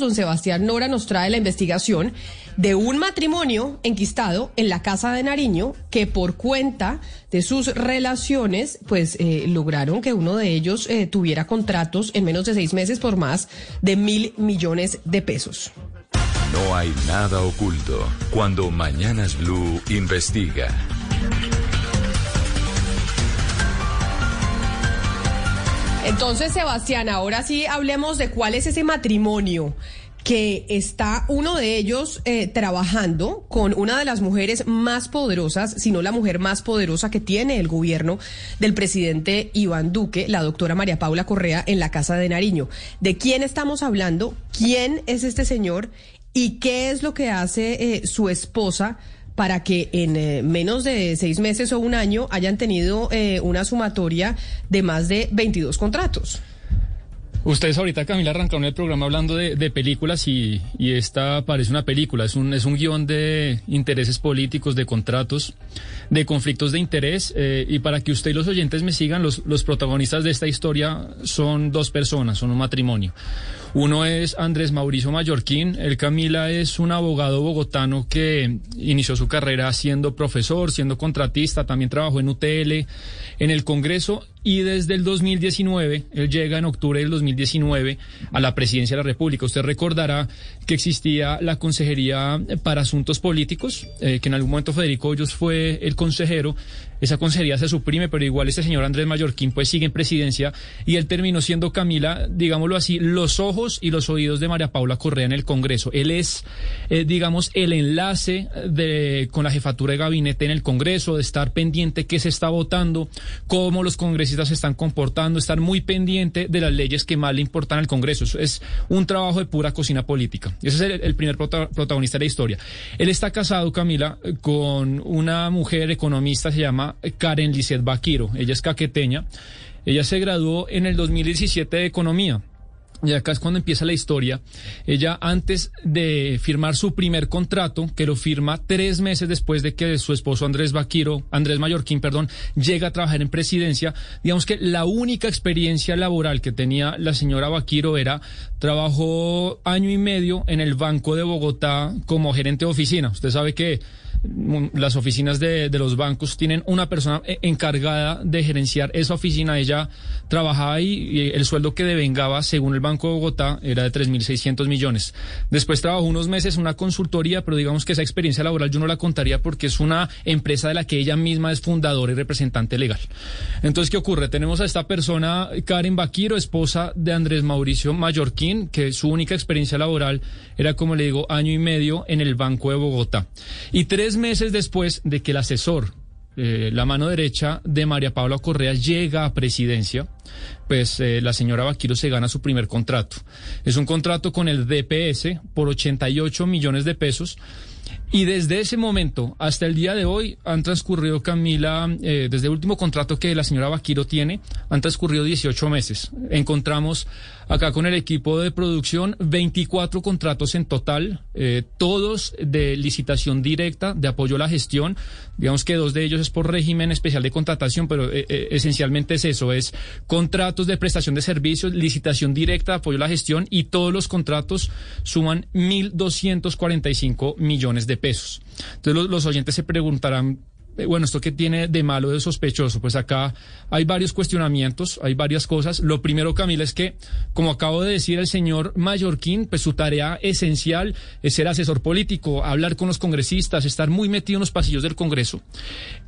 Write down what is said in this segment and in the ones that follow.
Don Sebastián Nora nos trae la investigación de un matrimonio enquistado en la casa de Nariño que por cuenta de sus relaciones pues eh, lograron que uno de ellos eh, tuviera contratos en menos de seis meses por más de mil millones de pesos. No hay nada oculto cuando Mañanas Blue investiga. Entonces, Sebastián, ahora sí hablemos de cuál es ese matrimonio que está uno de ellos eh, trabajando con una de las mujeres más poderosas, si no la mujer más poderosa que tiene el gobierno del presidente Iván Duque, la doctora María Paula Correa, en la Casa de Nariño. ¿De quién estamos hablando? ¿Quién es este señor? ¿Y qué es lo que hace eh, su esposa? Para que en eh, menos de seis meses o un año hayan tenido eh, una sumatoria de más de 22 contratos. Ustedes ahorita, Camila, arrancaron el programa hablando de, películas y, esta parece una película. Es un, es un guion de intereses políticos, de contratos, de conflictos de interés. Eh, y para que usted y los oyentes me sigan, los, los protagonistas de esta historia son dos personas, son un matrimonio. Uno es Andrés Mauricio Mallorquín. El Camila es un abogado bogotano que inició su carrera siendo profesor, siendo contratista, también trabajó en UTL, en el Congreso y desde el 2019, él llega en octubre del 2019 a la presidencia de la República. Usted recordará que existía la Consejería para Asuntos Políticos, eh, que en algún momento Federico Hoyos fue el consejero. Esa consejería se suprime, pero igual este señor Andrés Mallorquín pues sigue en presidencia y él terminó siendo Camila, digámoslo así, los ojos y los oídos de María Paula Correa en el Congreso. Él es, eh, digamos, el enlace de, con la jefatura de gabinete en el Congreso, de estar pendiente qué se está votando, cómo los congresistas se están comportando, estar muy pendiente de las leyes que más le importan al Congreso. Eso es un trabajo de pura cocina política. Ese es el, primer protagonista de la historia. Él está casado, Camila, con una mujer economista, se llama Karen Lizeth Baquiro. Ella es caqueteña. Ella se graduó en el 2017 de Economía. Y acá es cuando empieza la historia. Ella, antes de firmar su primer contrato, que lo firma tres meses después de que su esposo Andrés Vaquiro, Andrés Mallorquín, perdón, llega a trabajar en presidencia, digamos que la única experiencia laboral que tenía la señora Vaquiro era trabajó año y medio en el Banco de Bogotá como gerente de oficina. Usted sabe que las oficinas de, los bancos tienen una persona eh, encargada de gerenciar esa oficina. Ella trabajaba y el sueldo que devengaba, según el Banco de Bogotá, era de 3.600 millones. Después trabajó unos meses en una consultoría, pero digamos que esa experiencia laboral yo no la contaría porque es una empresa de la que ella misma es fundadora y representante legal. Entonces, ¿qué ocurre? Tenemos a esta persona, Karen Baquiro, esposa de Andrés Mauricio Mallorquín, que su única experiencia laboral era, como le digo, año y medio en el Banco de Bogotá. Y tres meses después de que el asesor, eh, la mano derecha de María Paula Correa, llega a presidencia, pues eh, la señora Vaquiro se gana su primer contrato. Es un contrato con el DPS por 88 millones de pesos y desde ese momento hasta el día de hoy han transcurrido, Camila, eh, desde el último contrato que la señora Vaquiro tiene, han transcurrido 18 meses. Encontramos acá con el equipo de producción 24 contratos en total, eh, todos de licitación directa, de apoyo a la gestión. Digamos que dos de ellos es por régimen especial de contratación, pero esencialmente es eso, es contratos de prestación de servicios, licitación directa, apoyo a la gestión y todos los contratos suman 1.245 millones de pesos. Entonces los, oyentes se preguntarán, bueno, ¿esto qué tiene de malo, de sospechoso? Pues acá hay varios cuestionamientos, hay varias cosas. Lo primero, Camila, es que, como acabo de decir el señor Mallorquín, pues su tarea esencial es ser asesor político, hablar con los congresistas, estar muy metido en los pasillos del Congreso.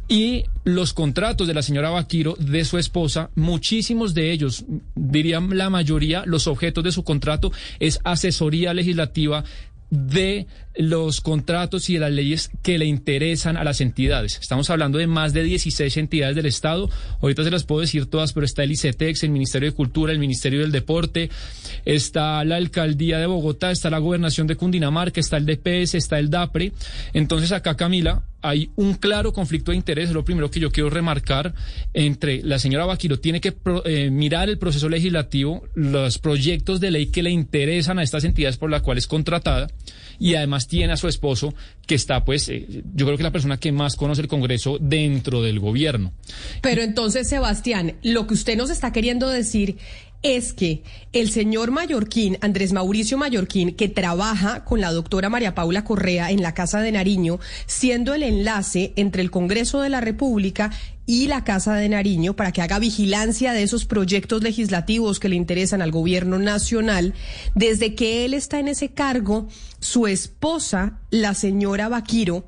Y los contratos de la señora Vaquiro, de su esposa, muchísimos de ellos, dirían la mayoría, los objetos de su contrato es asesoría legislativa de los contratos y de las leyes que le interesan a las entidades. Estamos hablando de más de 16 entidades del Estado. Ahorita se las puedo decir todas, pero está el ICETEX, el Ministerio de Cultura, el Ministerio del Deporte, está la Alcaldía de Bogotá, está la Gobernación de Cundinamarca, está el DPS, está el DAPRE. Entonces acá, Camila, hay un claro conflicto de interés, es lo primero que yo quiero remarcar, entre la señora Vaquiro tiene que eh, mirar el proceso legislativo, los proyectos de ley que le interesan a estas entidades por las cuales es contratada, y además tiene a su esposo que está, pues, eh, yo creo que la persona que más conoce el Congreso dentro del gobierno. Pero entonces, Sebastián, lo que usted nos está queriendo decir es que el señor Mallorquín, Andrés Mauricio Mallorquín, que trabaja con la doctora María Paula Correa en la Casa de Nariño, siendo el enlace entre el Congreso de la República y la Casa de Nariño para que haga vigilancia de esos proyectos legislativos que le interesan al gobierno nacional. Desde que él está en ese cargo, su esposa, la señora Vaquiro,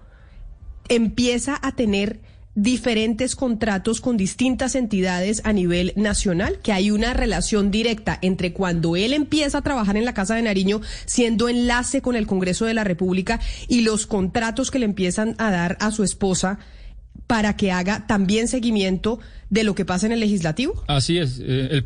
empieza a tener diferentes contratos con distintas entidades a nivel nacional, que hay una relación directa entre cuando él empieza a trabajar en la Casa de Nariño, siendo enlace con el Congreso de la República, y los contratos que le empiezan a dar a su esposa para que haga también seguimiento de lo que pasa en el legislativo? Así es, eh,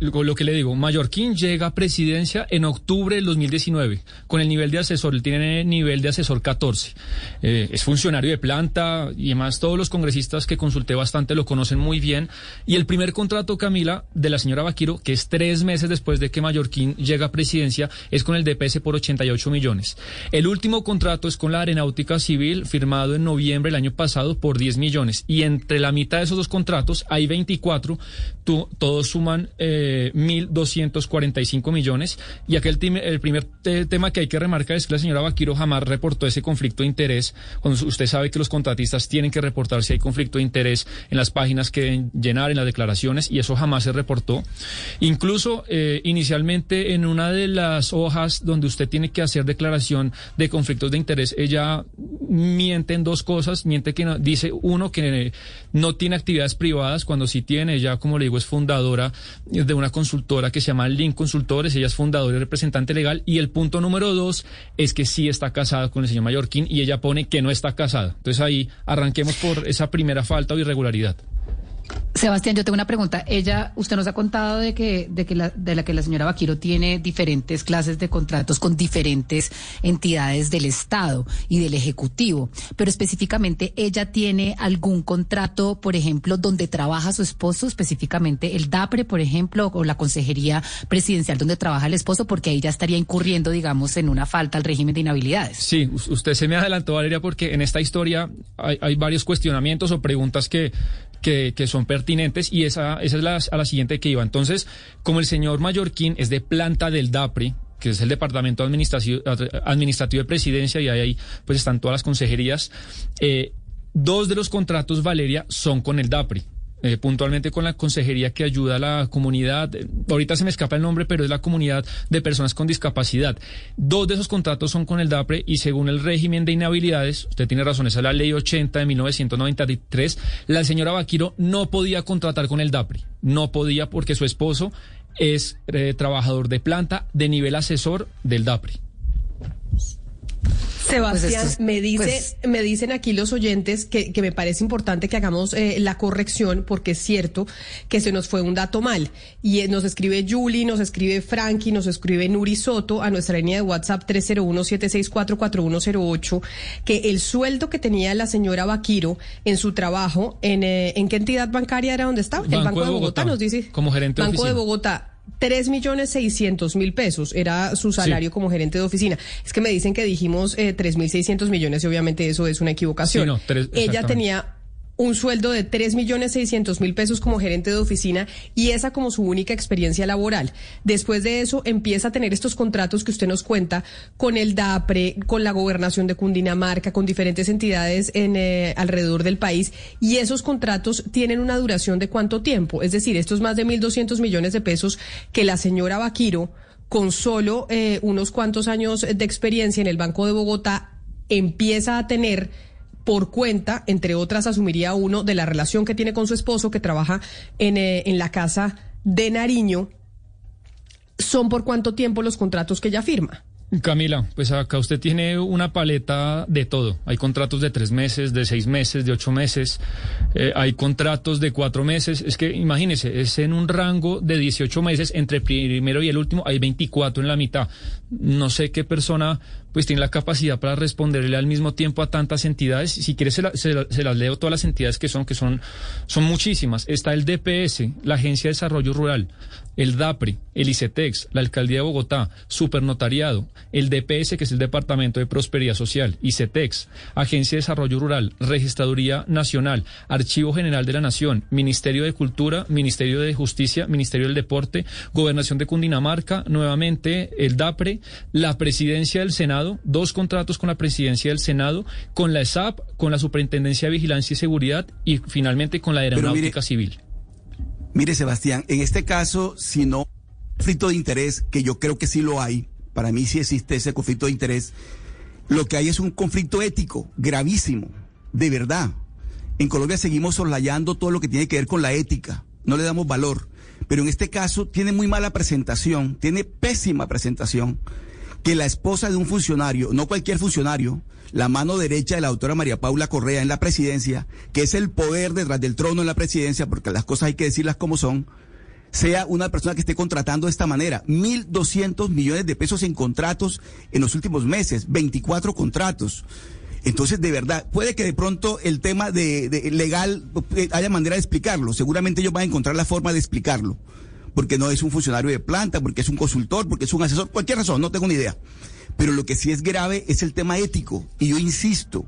lo que le digo, Mallorquín llega a presidencia en octubre del 2019 con el nivel de asesor, él tiene nivel de asesor 14, eh, es funcionario de planta y además todos los congresistas que consulté bastante lo conocen muy bien y el primer contrato, Camila, de la señora Vaquiro, que es tres meses después de que Mallorquín llega a presidencia, es con el DPS por 88 millones. El último contrato es con la Aeronáutica Civil, firmado en noviembre del año pasado por 10 millones y entre la mitad de esos dos contratos hay 24, todos suman eh, 1.245 millones. Y aquel el primer tema que hay que remarcar es que la señora Vaquiro jamás reportó ese conflicto de interés. Cuando usted sabe que los contratistas tienen que reportar si hay conflicto de interés en las páginas que deben llenar, en las declaraciones, y eso jamás se reportó. Incluso eh, inicialmente en una de las hojas donde usted tiene que hacer declaración de conflictos de interés, ella miente en dos cosas. Miente que dice uno que no tiene actividades privadas cuando sí tiene. Ella, como le digo, es fundadora de una consultora que se llama Link Consultores. Ella es fundadora y representante legal. Y el punto número dos es que sí está casada con el señor Mallorquín y ella pone que no está casada. Entonces ahí arranquemos por esa primera falta o irregularidad. Sebastián, yo tengo una pregunta. Ella, usted nos ha contado de que, de que la, de la que la señora Vaquiro tiene diferentes clases de contratos con diferentes entidades del Estado y del Ejecutivo, pero específicamente ella tiene algún contrato, por ejemplo, donde trabaja su esposo, específicamente el DAPRE, por ejemplo, o la Consejería Presidencial donde trabaja el esposo, porque ahí ya estaría incurriendo, digamos, en una falta al régimen de inhabilidades. Sí, usted se me adelantó, Valeria, porque en esta historia hay, hay varios cuestionamientos o preguntas que que, son pertinentes y esa, esa es la, a la siguiente que iba. Entonces, como el señor Mallorquín es de planta del DAPRI, que es el Departamento Administrativo, Administrativo de Presidencia, y ahí pues están todas las consejerías, eh, dos de los contratos, Valeria, son con el DAPRI. Eh, puntualmente con la consejería que ayuda a la comunidad, ahorita se me escapa el nombre, pero es la comunidad de personas con discapacidad. Dos de esos contratos son con el DAPRE y según el régimen de inhabilidades, usted tiene razón, esa es la ley 80 de 1993, la señora Vaquiro no podía contratar con el DAPRE, no podía porque su esposo es eh, trabajador de planta de nivel asesor del DAPRE. Sebastián, pues me dice, pues me dicen aquí los oyentes que, me parece importante que hagamos eh, la corrección porque es cierto que se nos fue un dato mal. Y eh, nos escribe Julie, nos escribe Frankie, nos escribe Nuri Soto a nuestra línea de WhatsApp 301-764-4108 que el sueldo que tenía la señora Vaquiro en su trabajo, ¿en, eh, ¿en qué entidad bancaria era donde estaba? el Banco de Bogotá, nos dice. Como gerente Banco de Bogotá tres millones seiscientos mil pesos era su salario como gerente de oficina. Es que me dicen que dijimos eh, tres mil seiscientos millones y obviamente eso es una equivocación. Ella tenía un sueldo de tres millones seiscientos mil pesos como gerente de oficina y esa como su única experiencia laboral. Después de eso empieza a tener estos contratos que usted nos cuenta con el DAPRE, con la gobernación de Cundinamarca, con diferentes entidades en, eh, alrededor del país y esos contratos tienen una duración de cuánto tiempo. Es decir, estos más de mil doscientos millones de pesos que la señora Vaquiro con solo eh, unos cuantos años de experiencia en el Banco de Bogotá empieza a tener por cuenta, entre otras, asumiría uno de la relación que tiene con su esposo que trabaja en, eh, en la casa de Nariño. ¿Son por cuánto tiempo los contratos que ella firma? Camila, pues acá usted tiene una paleta de todo. Hay contratos de tres meses, de seis meses, de ocho meses, eh, hay contratos de cuatro meses. Es que imagínese, es en un rango de 18 meses, entre primero y el último hay 24 en la mitad. No sé qué persona pues tiene la capacidad para responderle al mismo tiempo a tantas entidades. Si quiere se, las leo todas las entidades que son, que son, son muchísimas. Está el DPS, la Agencia de Desarrollo Rural, el DAPRI, el ICETEX, la Alcaldía de Bogotá, Supernotariado, el DPS, que es el Departamento de Prosperidad Social, ICETEX, Agencia de Desarrollo Rural, Registraduría Nacional, Archivo General de la Nación, Ministerio de Cultura, Ministerio de Justicia, Ministerio del Deporte, Gobernación de Cundinamarca, nuevamente el DAPRE, la Presidencia del Senado, dos contratos con la presidencia del Senado, con la ESAP, con la Superintendencia de Vigilancia y Seguridad y finalmente con la Aeronáutica Civil. Mire, Sebastián, en este caso, si no conflicto de interés, que yo creo que sí lo hay, para mí sí existe ese conflicto de interés, lo que hay es un conflicto ético gravísimo, de verdad. En Colombia seguimos soslayando todo lo que tiene que ver con la ética, no le damos valor, pero en este caso tiene muy mala presentación, tiene pésima presentación que la esposa de un funcionario, no cualquier funcionario, la mano derecha de la doctora María Paula Correa en la presidencia, que es el poder detrás del trono en la presidencia, porque las cosas hay que decirlas como son, sea una persona que esté contratando de esta manera. 1.200 millones de pesos en contratos en los últimos meses, 24 contratos. Entonces, de verdad, puede que de pronto el tema de, legal eh, haya manera de explicarlo. Seguramente ellos van a encontrar la forma de explicarlo porque no es un funcionario de planta, porque es un consultor, porque es un asesor, cualquier razón, no tengo ni idea. Pero lo que sí es grave es el tema ético. Y yo insisto,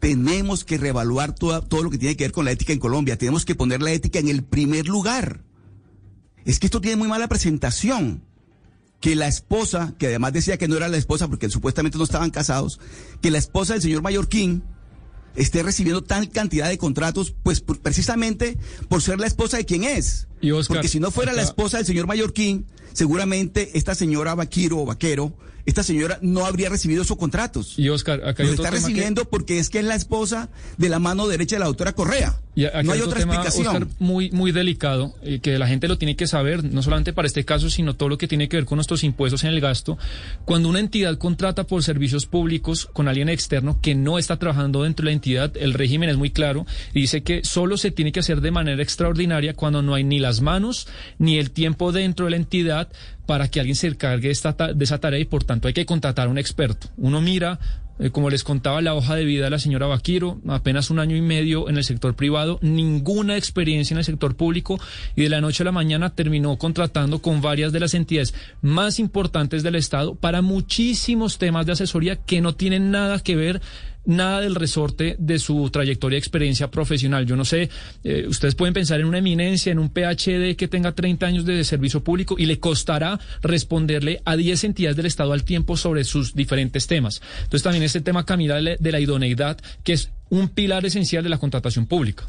tenemos que reevaluar todo lo que tiene que ver con la ética en Colombia. Tenemos que poner la ética en el primer lugar. Es que esto tiene muy mala presentación. Que la esposa, que además decía que no era la esposa porque supuestamente no estaban casados, que la esposa del señor Mallorquín esté recibiendo tal cantidad de contratos, pues precisamente por ser la esposa de quien es. Porque si no fuera la esposa del señor Mallorquín, seguramente esta señora Vaquiro o Vaquero esta señora no habría recibido esos contratos. Y Oscar, acá hay Lo está recibiendo porque es que es la esposa de la mano derecha de la doctora Correa. Y no hay, otra explicación. Oscar, muy, muy delicado, eh, que la gente lo tiene que saber, no solamente para este caso, sino todo lo que tiene que ver con nuestros impuestos en el gasto. Cuando una entidad contrata por servicios públicos con alguien externo que no está trabajando dentro de la entidad, el régimen es muy claro y dice que solo se tiene que hacer de manera extraordinaria cuando no hay ni las manos ni el tiempo dentro de la entidad para que alguien se encargue esta, de esa tarea y por tanto hay que contratar a un experto. Uno mira, eh, como les contaba, la hoja de vida de la señora Vaquiro, apenas un año y medio en el sector privado, ninguna experiencia en el sector público y de la noche a la mañana terminó contratando con varias de las entidades más importantes del Estado para muchísimos temas de asesoría que no tienen nada que ver nada del resorte de su trayectoria y experiencia profesional. Yo no sé, eh, ustedes pueden pensar en una eminencia, en un PhD que tenga 30 años de servicio público y le costará responderle a 10 entidades del Estado al tiempo sobre sus diferentes temas. Entonces también este tema, Camila, de la idoneidad, que es un pilar esencial de la contratación pública.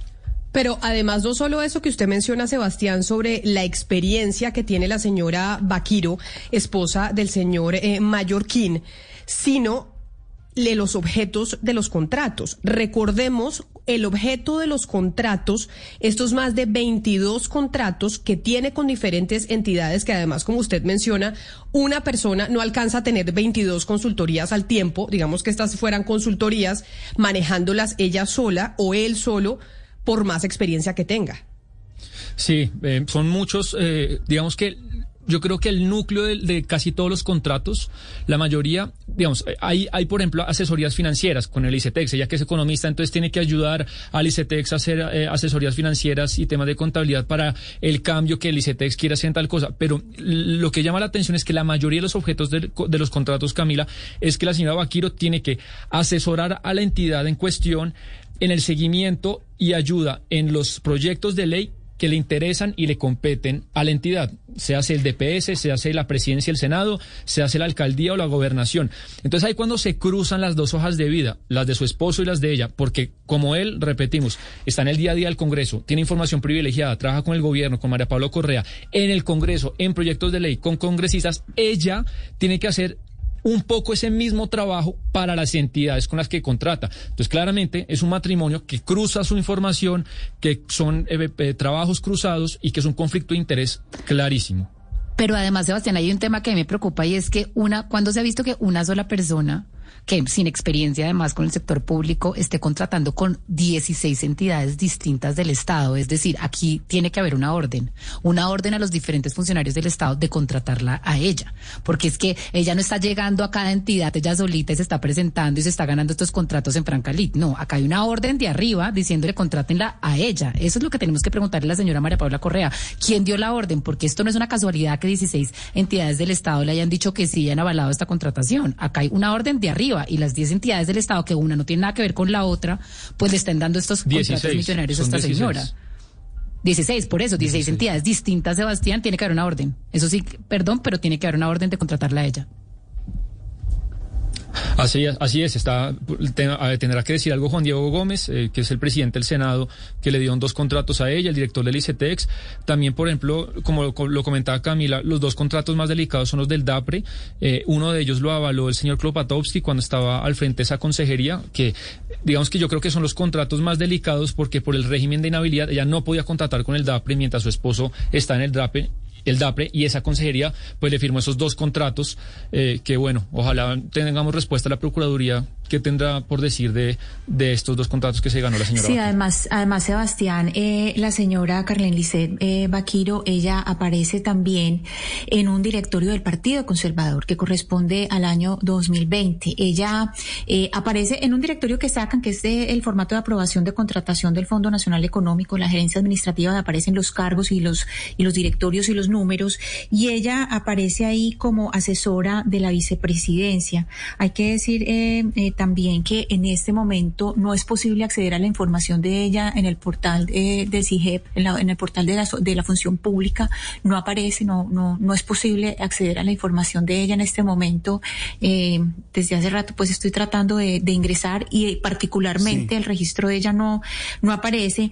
Pero además no solo eso que usted menciona, Sebastián, sobre la experiencia que tiene la señora Vaquiro, esposa del señor eh, Mallorquín, sino de los objetos de los contratos. Recordemos el objeto de los contratos, estos más de 22 contratos que tiene con diferentes entidades que además, como usted menciona, una persona no alcanza a tener 22 consultorías al tiempo, digamos que estas fueran consultorías manejándolas ella sola o él solo por más experiencia que tenga. Sí, eh, son muchos, eh, digamos que yo creo que el núcleo de, casi todos los contratos, la mayoría, digamos, hay, hay por ejemplo asesorías financieras con el ICETEX, ya que es economista, entonces tiene que ayudar al ICETEX a hacer eh, asesorías financieras y temas de contabilidad para el cambio que el ICETEX quiera hacer en tal cosa. Pero lo que llama la atención es que la mayoría de los objetos de, de los contratos, Camila, es que la señora Vaquiro tiene que asesorar a la entidad en cuestión en el seguimiento y ayuda en los proyectos de ley que le interesan y le competen a la entidad. Se hace el DPS, se hace la presidencia del Senado, se hace la alcaldía o la gobernación. Entonces ahí cuando se cruzan las dos hojas de vida, las de su esposo y las de ella, porque como él, repetimos, está en el día a día del Congreso, tiene información privilegiada, trabaja con el gobierno, con María Pablo Correa, en el Congreso, en proyectos de ley, con congresistas, ella tiene que hacer un poco ese mismo trabajo para las entidades con las que contrata. Entonces, claramente es un matrimonio que cruza su información, que son eh, eh, trabajos cruzados y que es un conflicto de interés clarísimo. Pero además, Sebastián, hay un tema que me preocupa y es que una, cuando se ha visto que una sola persona que sin experiencia además con el sector público esté contratando con 16 entidades distintas del Estado. Es decir, aquí tiene que haber una orden, una orden a los diferentes funcionarios del Estado de contratarla a ella, porque es que ella no está llegando a cada entidad, ella solita y se está presentando y se está ganando estos contratos en Francalit. No, acá hay una orden de arriba diciéndole contrátenla a ella. Eso es lo que tenemos que preguntarle a la señora María Paula Correa. ¿Quién dio la orden? Porque esto no es una casualidad que 16 entidades del Estado le hayan dicho que sí han avalado esta contratación. Acá hay una orden de arriba y las 10 entidades del Estado, que una no tiene nada que ver con la otra, pues le están dando estos contratos millonarios a esta señora. 16, por eso, 16, entidades distintas, Sebastián, tiene que haber una orden. Eso sí, perdón, pero tiene que haber una orden de contratarla a ella. Así, así es, está, tendrá que decir algo Juan Diego Gómez, eh, que es el presidente del Senado, que le dio dos contratos a ella, el director del ICETEX. También, por ejemplo, como lo, comentaba Camila, los dos contratos más delicados son los del DAPRE. Eh, uno de ellos lo avaló el señor Klopatowski cuando estaba al frente de esa consejería, que digamos que yo creo que son los contratos más delicados porque por el régimen de inhabilidad ella no podía contratar con el DAPRE mientras su esposo está en el DAPRE el DAPRE y esa consejería pues le firmó esos dos contratos eh, que bueno, ojalá tengamos respuesta a la Procuraduría ¿Qué tendrá por decir de, de estos dos contratos que se ganó la señora? Sí, además, además Sebastián, eh, la señora Carlén Lisset eh, Baquiro, ella aparece también en un directorio del Partido Conservador que corresponde al año 2020. Ella eh, aparece en un directorio que sacan, que es el formato de aprobación de contratación del Fondo Nacional Económico, la gerencia administrativa, aparecen los cargos y los, y los directorios y los números, y ella aparece ahí como asesora de la vicepresidencia. Hay que decir eh, eh también que en este momento no es posible acceder a la información de ella en el portal de, del CIGEP, en, el portal de la, de la función pública, no aparece, no, no, no es posible acceder a la información de ella en este momento. Eh, desde hace rato pues estoy tratando de, de ingresar y particularmente sí. el registro de ella no, no aparece.